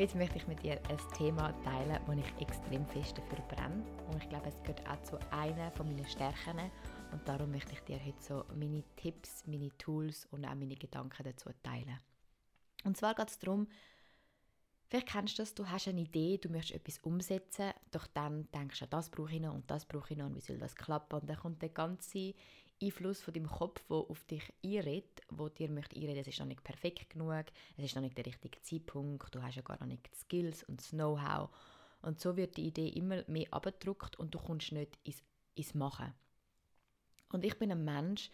Heute möchte ich mit dir ein Thema teilen, wo ich extrem fest dafür brenne. Und ich glaube, es gehört auch zu einer von meinen Stärken. Und darum möchte ich dir heute so meine Tipps, meine Tools und auch meine Gedanken dazu teilen. Und zwar geht es darum, Vielleicht kennst du das, du hast eine Idee, du möchtest etwas umsetzen, doch dann denkst du, das brauche ich noch und das brauche ich noch und wie soll das klappen? Und dann kommt der ganze Einfluss von deinem Kopf, der auf dich einredet, wo dir möchte einreden, es ist noch nicht perfekt genug, es ist noch nicht der richtige Zeitpunkt, du hast ja gar noch nicht die Skills und das Know-how. Und so wird die Idee immer mehr abgedruckt und du kommst nicht ins, ins Machen. Und ich bin ein Mensch,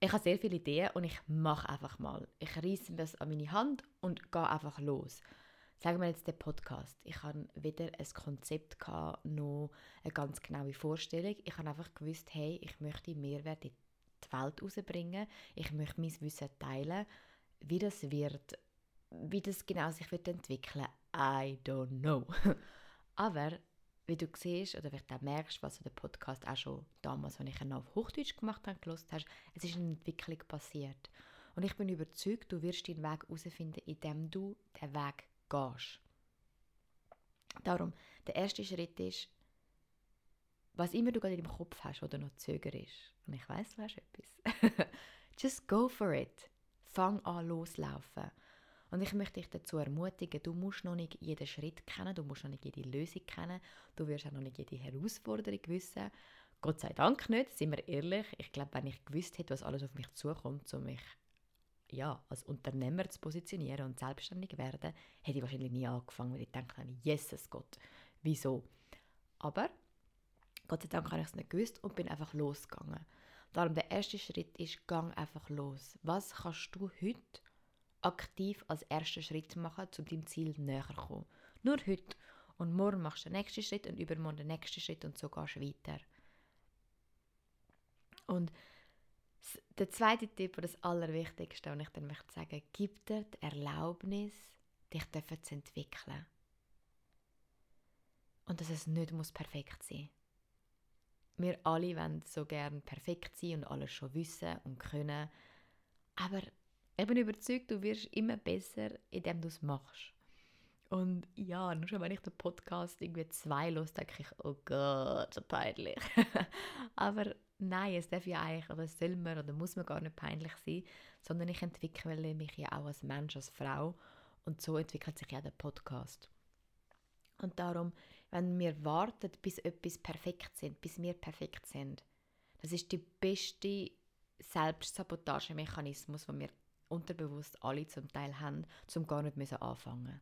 ich habe sehr viele Ideen und ich mache einfach mal. Ich reiße das an meine Hand und gehe einfach los. Sagen wir jetzt den Podcast. Ich hatte weder ein Konzept gehabt, noch eine ganz genaue Vorstellung. Ich habe einfach gewusst, hey, ich möchte Mehrwert in die Welt rausbringen. Ich möchte mein Wissen teilen. Wie das wird, wie das genau sich wird entwickeln, I don't know. Aber wie du siehst oder vielleicht auch merkst, was du den Podcast auch schon damals, als ich ihn auf Hochdeutsch gemacht habe, gelost hast, es ist eine Entwicklung passiert. Und ich bin überzeugt, du wirst deinen Weg herausfinden, indem du den Weg gehst. Darum, der erste Schritt ist, was immer du gerade in deinem Kopf hast oder noch zögerst, und ich weiß, du hast etwas, just go for it. Fang an loslaufen. Und ich möchte dich dazu ermutigen, du musst noch nicht jeden Schritt kennen, du musst noch nicht jede Lösung kennen, du wirst auch noch nicht jede Herausforderung wissen. Gott sei Dank nicht, sind wir ehrlich. Ich glaube, wenn ich gewusst hätte, was alles auf mich zukommt, um mich ja, als Unternehmer zu positionieren und selbstständig werden, hätte ich wahrscheinlich nie angefangen, weil ich denke, Jesus Gott, wieso? Aber Gott sei Dank habe ich es nicht gewusst und bin einfach losgegangen. Darum der erste Schritt ist, gang einfach los. Was kannst du heute aktiv als ersten Schritt machen, zu deinem Ziel näher zu kommen. Nur heute. Und morgen machst du den nächsten Schritt und übermorgen den nächsten Schritt und so gehst du weiter. Und der zweite Tipp, und das Allerwichtigste, und ich dann möchte sagen, gib dir die Erlaubnis, dich zu entwickeln. Und dass es nicht muss perfekt sein Wir alle wollen so gerne perfekt sein und alles schon wissen und können. Aber ich bin überzeugt, du wirst immer besser, indem du es machst. Und ja, nur schon wenn ich den Podcast irgendwie zwei los, denke ich, oh Gott, so peinlich. Aber nein, es darf ja eigentlich, oder soll man, oder muss man gar nicht peinlich sein, sondern ich entwickle mich ja auch als Mensch, als Frau. Und so entwickelt sich ja der Podcast. Und darum, wenn wir warten, bis etwas perfekt sind, bis wir perfekt sind, das ist der beste Selbstsabotagemechanismus, den wir unterbewusst alle zum Teil haben, zum gar nicht müssen anfangen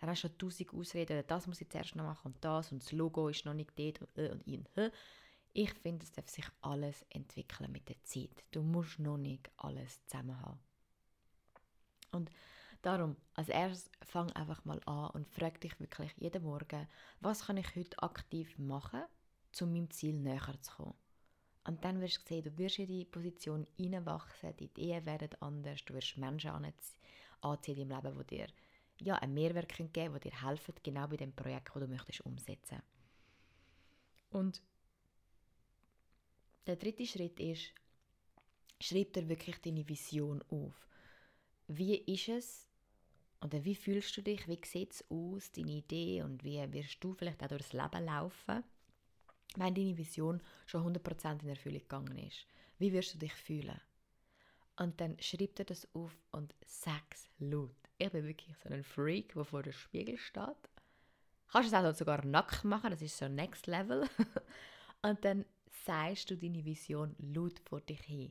Dann hast du schon tausend Ausreden, das muss ich zuerst noch machen und das und das Logo ist noch nicht dort und, äh, und ihn. Ich finde, es darf sich alles entwickeln mit der Zeit. Du musst noch nicht alles zusammen haben. Und darum, als erstes fang einfach mal an und frag dich wirklich jeden Morgen, was kann ich heute aktiv machen, um meinem Ziel näher zu kommen. Und dann wirst du sehen, du wirst in die Position hineinwachsen, die Ideen werden anders, du wirst Menschen anziehen im Leben, die dir ja, einen Mehrwert geben können, die dir helfen, genau bei dem Projekt, das du möchtest umsetzen. Und der dritte Schritt ist, schreib dir wirklich deine Vision auf. Wie ist es oder wie fühlst du dich, wie sieht es aus, deine Idee und wie wirst du vielleicht auch durchs Leben laufen? wenn deine Vision schon 100% in Erfüllung gegangen ist, wie wirst du dich fühlen? Und dann schreib dir das auf und sag's laut. Ich bin wirklich so ein Freak, der vor dem Spiegel steht. Kannst es auch sogar nackt machen, das ist so Next Level. und dann sagst du deine Vision laut vor dich hin.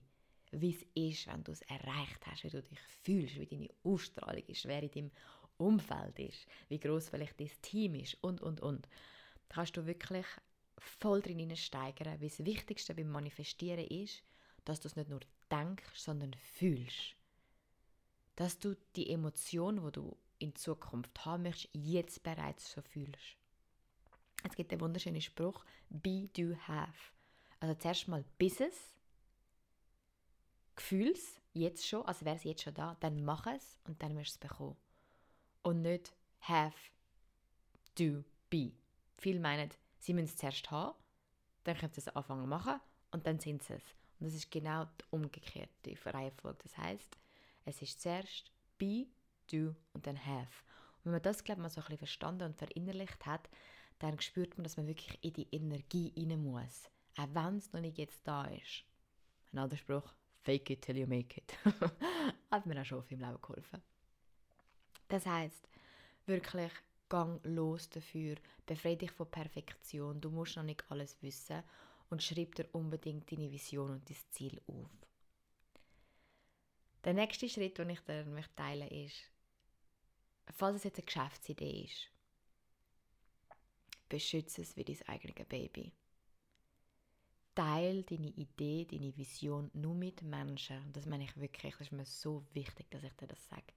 Wie es ist, wenn du es erreicht hast, wie du dich fühlst, wie deine Ausstrahlung ist, wer in deinem Umfeld ist, wie groß vielleicht dein Team ist und, und, und. Da kannst du wirklich voll drin steigern, weil das Wichtigste beim Manifestieren ist, dass du es nicht nur denkst, sondern fühlst. Dass du die Emotion, die du in Zukunft haben möchtest, jetzt bereits so fühlst. Es gibt einen wunderschönen Spruch, be, do, have. Also zuerst mal Business, Gefühls, jetzt schon, als wäre es jetzt schon da, dann mach es und dann wirst du es bekommen. Und nicht have, do, be. Viele meinen, sie müssen es zuerst haben, dann können sie es anfangen machen und dann sind sie es. Und das ist genau die umgekehrte Reihenfolge. Das heißt, es ist zuerst be, do und dann have. Und wenn man das, glaube ich, mal so ein bisschen verstanden und verinnerlicht hat, dann spürt man, dass man wirklich in die Energie rein muss. Auch wenn es noch nicht jetzt da ist. Ein anderer Spruch, fake it till you make it. Hat mir auch schon viel im Leben geholfen. Das heißt wirklich, gang los dafür, befreie dich von Perfektion, du musst noch nicht alles wissen und schreib dir unbedingt deine Vision und dein Ziel auf. Der nächste Schritt, den ich dir möchte teilen ist, falls es jetzt eine Geschäftsidee ist, beschütze es wie dein eigenes Baby. Teil deine Idee, deine Vision nur mit Menschen, und das meine ich wirklich, das ist mir so wichtig, dass ich dir das sage,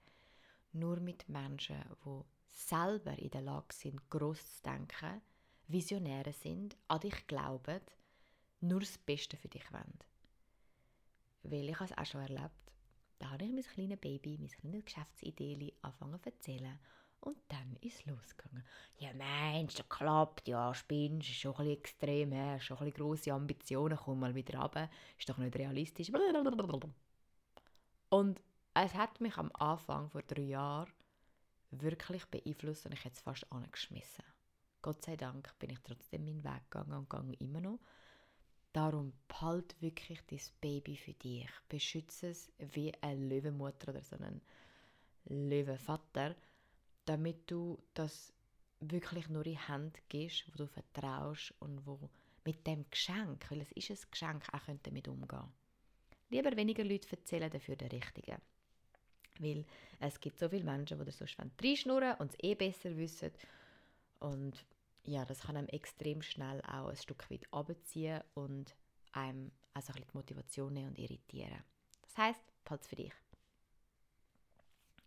nur mit Menschen, die selber in der Lage sind, gross zu denken, Visionäre sind, an dich glauben, nur das Beste für dich wollen. Weil ich es auch schon erlebt, da habe ich mein kleines Baby, mein kleines Geschäftsidee angefangen zu erzählen. Und dann ist es losgegangen. Ja, Mensch, das klappt, ja, spinnst, ist schon ein bisschen extrem, hast schon ein bisschen grosse Ambitionen, komm mal wieder runter, ist doch nicht realistisch. Und es hat mich am Anfang, vor drei Jahren, wirklich beeinflusst und ich hätte es fast angeschmissen. Gott sei Dank bin ich trotzdem meinen Weg gegangen und gehe immer noch. Darum behalt wirklich das Baby für dich. Beschütze es wie eine Löwenmutter oder so ein Löwenvater, damit du das wirklich nur in die Hand gibst, wo du vertraust und wo mit dem Geschenk, weil es ist ein Geschenk, auch damit umgehen Lieber weniger Leute erzählen dafür der Richtige. Weil es gibt so viele Menschen, die das sonst reinschnurren und es eh besser wissen. Und ja, das kann einem extrem schnell auch ein Stück weit abziehen und einem also ein bisschen die Motivation nehmen und irritieren. Das heisst, behalte für dich.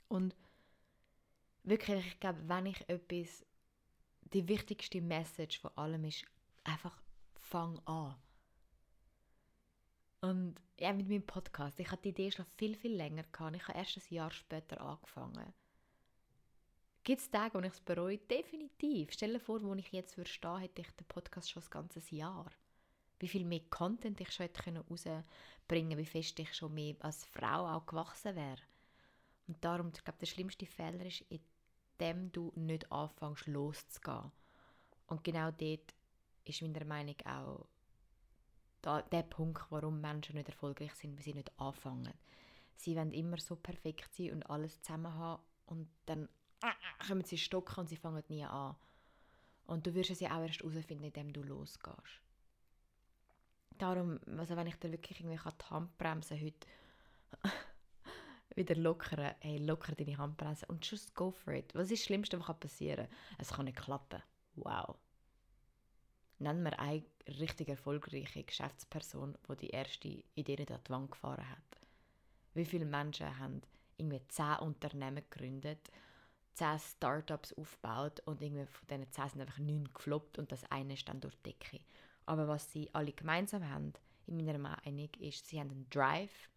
Und wirklich, ich glaube, wenn ich etwas, die wichtigste Message von allem ist, einfach fang an. Und ja, mit meinem Podcast, ich hatte die Idee schon viel, viel länger gehabt. Ich habe erst ein Jahr später angefangen. Gibt es Tage, wo ich es bereue? Definitiv. Stell dir vor, wo ich jetzt würde stehen, hätte ich den Podcast schon ein ganzes Jahr. Wie viel mehr Content ich schon hätte rausbringen können, wie fest ich schon mehr als Frau auch gewachsen wäre. Und darum, ich glaube, der schlimmste Fehler ist, indem du nicht anfängst loszugehen. Und genau dort ist meiner Meinung auch da, der Punkt, warum Menschen nicht erfolgreich sind, weil sie nicht anfangen. Sie wollen immer so perfekt sein und alles zusammen haben und dann kommen sie stocken und sie fangen nie an. Und du wirst es ja auch erst herausfinden, indem du losgehst. Darum, also wenn ich dir wirklich irgendwie die Handbremse heute wieder lockern, hey, locker deine Handbremse und just go for it. Was ist das Schlimmste, was passieren kann? Es kann nicht klappen. Wow. Nennen wir eine richtig erfolgreiche Geschäftsperson, die die erste Idee an die Wand gefahren hat. Wie viele Menschen haben irgendwie zehn Unternehmen gegründet, zehn Startups aufgebaut und irgendwie von diesen zehn sind einfach neun gefloppt und das eine ist dann durch die Decke. Aber was sie alle gemeinsam haben, in meiner Meinung, ist, sie haben einen Drive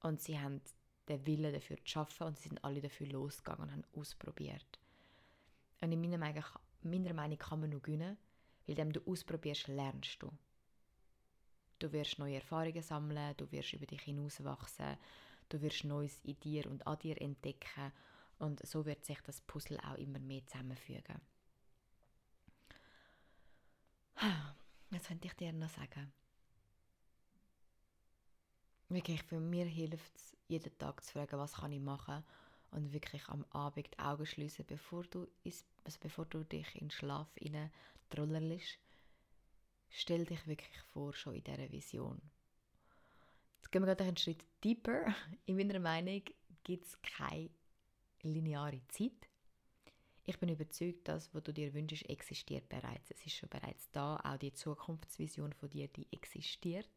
und sie haben den Willen dafür zu arbeiten und sie sind alle dafür losgegangen und haben ausprobiert. Und in meiner Meinung, meiner Meinung kann man nur gewinnen, weil dem du ausprobierst, lernst du. Du wirst neue Erfahrungen sammeln, du wirst über dich hinauswachsen, du wirst Neues in dir und an dir entdecken und so wird sich das Puzzle auch immer mehr zusammenfügen. Was könnte ich dir noch sagen? Wirklich, für mich hilft es, jeden Tag zu fragen, was kann ich machen und wirklich am Abend die Augen schließen, bevor du, also bevor du dich in den Schlaf trollerst. Stell dich wirklich vor, schon in dieser Vision. Jetzt gehen wir gerade einen Schritt deeper. In meiner Meinung gibt es keine lineare Zeit. Ich bin überzeugt, dass, was du dir wünschst, existiert bereits. Es ist schon bereits da. Auch die Zukunftsvision von dir, die existiert.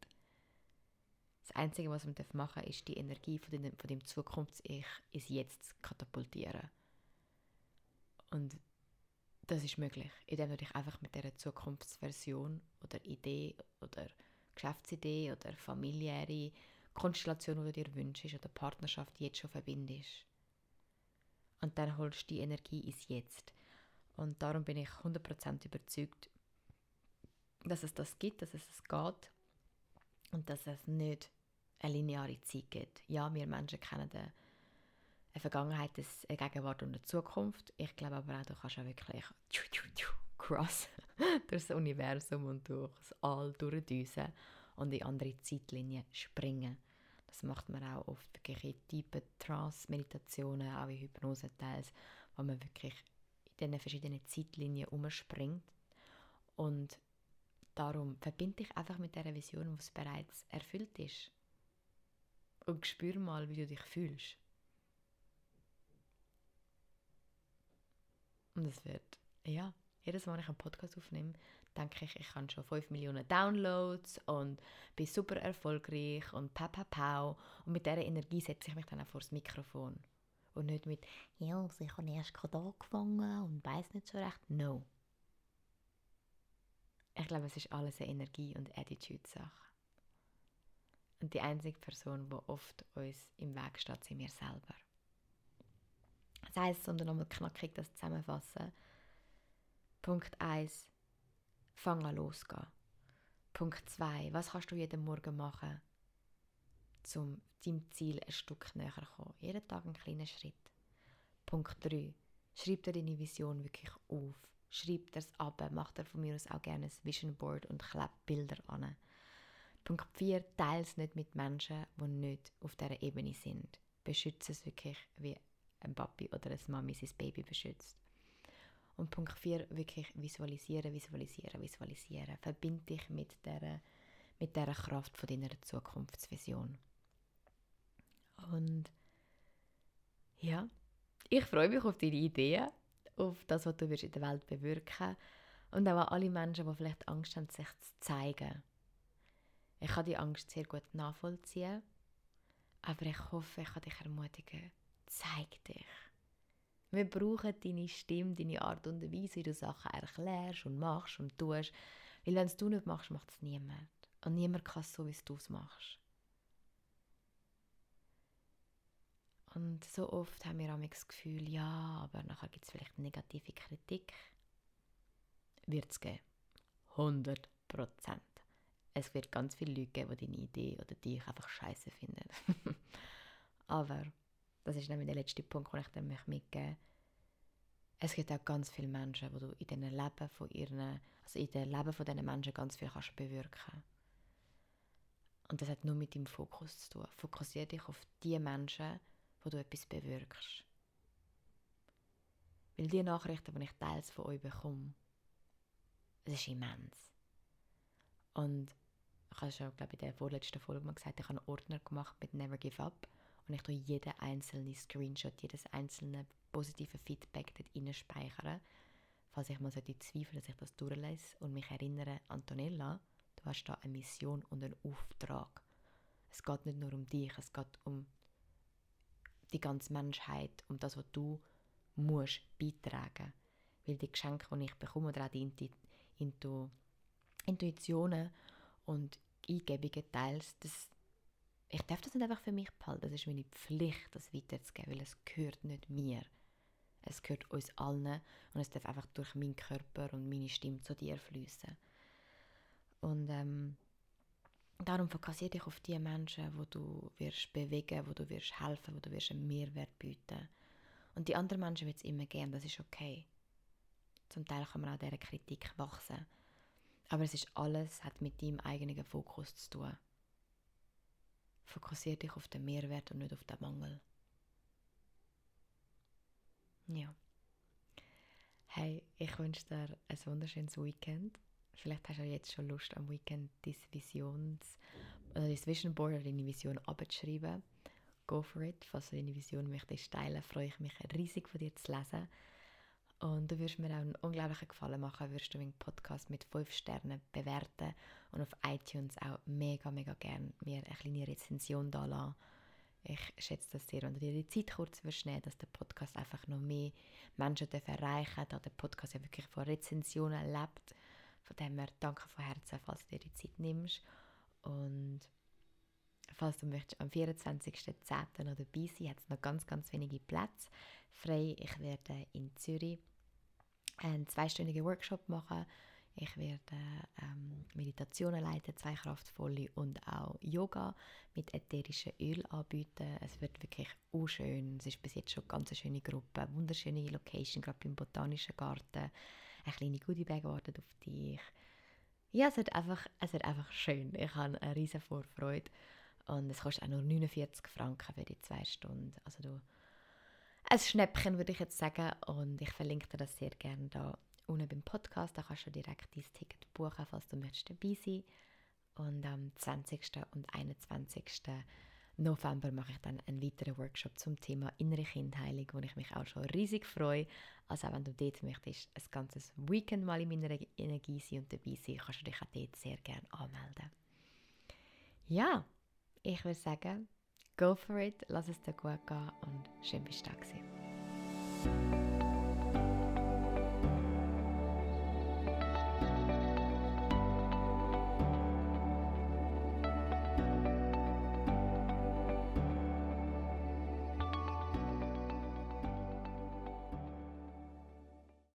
Das Einzige, was man machen darf, ist die Energie von dem, von dem Zukunfts-Ich ins Jetzt katapultieren. Und das ist möglich, indem du dich einfach mit dieser Zukunftsversion oder Idee oder Geschäftsidee oder familiäre Konstellation, die du dir wünschst oder Partnerschaft jetzt schon verbindest. Und dann holst du die Energie ins Jetzt. Und darum bin ich 100% überzeugt, dass es das gibt, dass es es geht und dass es nicht eine lineare Zeit gibt. Ja, wir Menschen kennen eine Vergangenheit, eine Gegenwart und eine Zukunft. Ich glaube aber auch, du kannst auch wirklich cross durch das Universum und durch das All durchdüsen und in andere Zeitlinien springen. Das macht man auch oft wirklich in tiefen Trance-Meditationen, auch in Hypnose teils, wo man wirklich in diesen verschiedenen Zeitlinien umspringt. Und darum verbinde dich einfach mit der Vision, was bereits erfüllt ist. Und spür mal, wie du dich fühlst. Und es wird, ja, jedes Mal, wenn ich einen Podcast aufnehme, denke ich, ich habe schon 5 Millionen Downloads und bin super erfolgreich und pa pa pau. Und mit dieser Energie setze ich mich dann auch vor das Mikrofon. Und nicht mit, ja, also ich habe erst gerade angefangen und weiß nicht so recht. No. Ich glaube, es ist alles eine Energie- und Attitude-Sache. Und die einzige Person, die oft uns im Weg steht, sind wir selber. Das heisst, um dann nochmal knackig das zusammenfassen, Punkt 1, fang an losgehen. Punkt 2, was kannst du jeden Morgen machen, um deinem Ziel ein Stück näher zu kommen? Jeden Tag einen kleinen Schritt. Punkt 3, schreib dir deine Vision wirklich auf. Schreib dir es ab, mach dir von mir aus auch gerne ein Vision Board und kleb Bilder an. Punkt 4, teile es nicht mit Menschen, die nicht auf dieser Ebene sind. Beschütze es wirklich wie ein Papi oder eine Mami sein Baby beschützt. Und Punkt 4, wirklich visualisieren, visualisieren, visualisieren. Verbind dich mit der, mit der Kraft von deiner Zukunftsvision. Und ja, ich freue mich auf deine Ideen, auf das, was du in der Welt bewirken wirst. Und auch an alle Menschen, die vielleicht Angst haben, sich zu zeigen. Ich kann die Angst sehr gut nachvollziehen, aber ich hoffe, ich kann dich ermutigen, zeig dich. Wir brauchen deine Stimme, deine Art und Weise, wie du Sachen erklärst und machst und tust. Weil wenn du es nicht machst, macht es niemand. Und niemand kann es so, wie du es machst. Und so oft haben wir das Gefühl, ja, aber nachher gibt es vielleicht negative Kritik. Wird es geben. 100 Prozent. Es wird ganz viele Leute geben, die deine Idee oder dich einfach scheiße finden. aber das ist nämlich der letzte Punkt, den ich dir mitgeben möchte. Es gibt auch ganz viele Menschen, wo du in den Leben von ihren, also in den Leben von diesen Menschen ganz viel kannst bewirken. Und das hat nur mit deinem Fokus zu tun. Fokussiere dich auf die Menschen, wo du etwas bewirkst. Weil die Nachrichten, die ich teils von euch bekomme, es ist immens. Und ich habe schon, glaube ich, in der vorletzten Folge mal gesagt, ich habe einen Ordner gemacht mit Never Give Up und ich tue jeden einzelnen Screenshot, jedes einzelne positive Feedback dort speichern, falls ich mal so zweifle, dass ich das durchlese und mich erinnere, Antonella, du hast da eine Mission und einen Auftrag. Es geht nicht nur um dich, es geht um die ganze Menschheit, um das, was du musst beitragen. Weil die Geschenke, die ich bekomme, oder auch die Intu Intuitionen und Eingebungen teils, das, ich darf das nicht einfach für mich behalten. Das ist meine Pflicht, das weiterzugeben, weil es gehört nicht mir. Es gehört uns allen und es darf einfach durch meinen Körper und meine Stimme zu dir fließen. Und ähm, darum fokussiere dich auf die Menschen, wo du wirst bewegen, wo du wirst helfen, wo du wirst einen Mehrwert bieten. Und die anderen Menschen wird es immer geben, das ist okay. Zum Teil kann man auch dieser Kritik wachsen. Aber es ist alles, hat mit deinem eigenen Fokus zu tun. Fokussiere dich auf den Mehrwert und nicht auf den Mangel. Ja. Hey, ich wünsche dir ein wunderschönes Weekend. Vielleicht hast du jetzt schon Lust, am Weekend dein Visions- oder dein Vision Board oder deine Vision abzuschreiben. Go for it. Falls du deine Vision möchtest teilen, freue ich mich riesig von dir zu lesen. Und du wirst mir auch einen unglaublichen Gefallen machen, wirst du meinen Podcast mit 5 Sternen bewerten und auf iTunes auch mega, mega gerne mir eine kleine Rezension da lassen. Ich schätze das sehr, wenn dir die Zeit kurz nehmen dass der Podcast einfach noch mehr Menschen erreichen darf, da der Podcast ja wirklich von Rezensionen lebt. Von dem her danke von Herzen, falls du dir die Zeit nimmst. Und falls du möchtest, am 24.10. noch dabei sein, hat es noch ganz, ganz wenige Plätze frei. Ich werde in Zürich einen zweistündigen Workshop machen. Ich werde ähm, Meditationen leiten, zwei kraftvolle und auch Yoga mit ätherischen Öl anbieten. Es wird wirklich schön. Es ist bis jetzt schon eine ganz schöne Gruppe, wunderschöne Location, gerade beim Botanischen Garten. Eine kleine Goodiebag wartet auf dich. Ja, es wird einfach, es wird einfach schön. Ich habe eine riesige Vorfreude. Und es kostet auch nur 49 Franken für die zwei Stunden. Also du, ein Schnäppchen würde ich jetzt sagen. Und ich verlinke dir das sehr gerne da unten beim Podcast. Da kannst du direkt dein Ticket buchen, falls du möchtest dabei sein Und am 20. und 21. November mache ich dann einen weiteren Workshop zum Thema innere Kindheilung, wo ich mich auch schon riesig freue. Also auch wenn du dort möchtest, ein ganzes Weekend mal in meiner Energie sein und dabei sein, kannst du dich auch dort sehr gerne anmelden. Ja, ich würde sagen, go for it, lass es dir gut gehen und schön bist du da gewesen.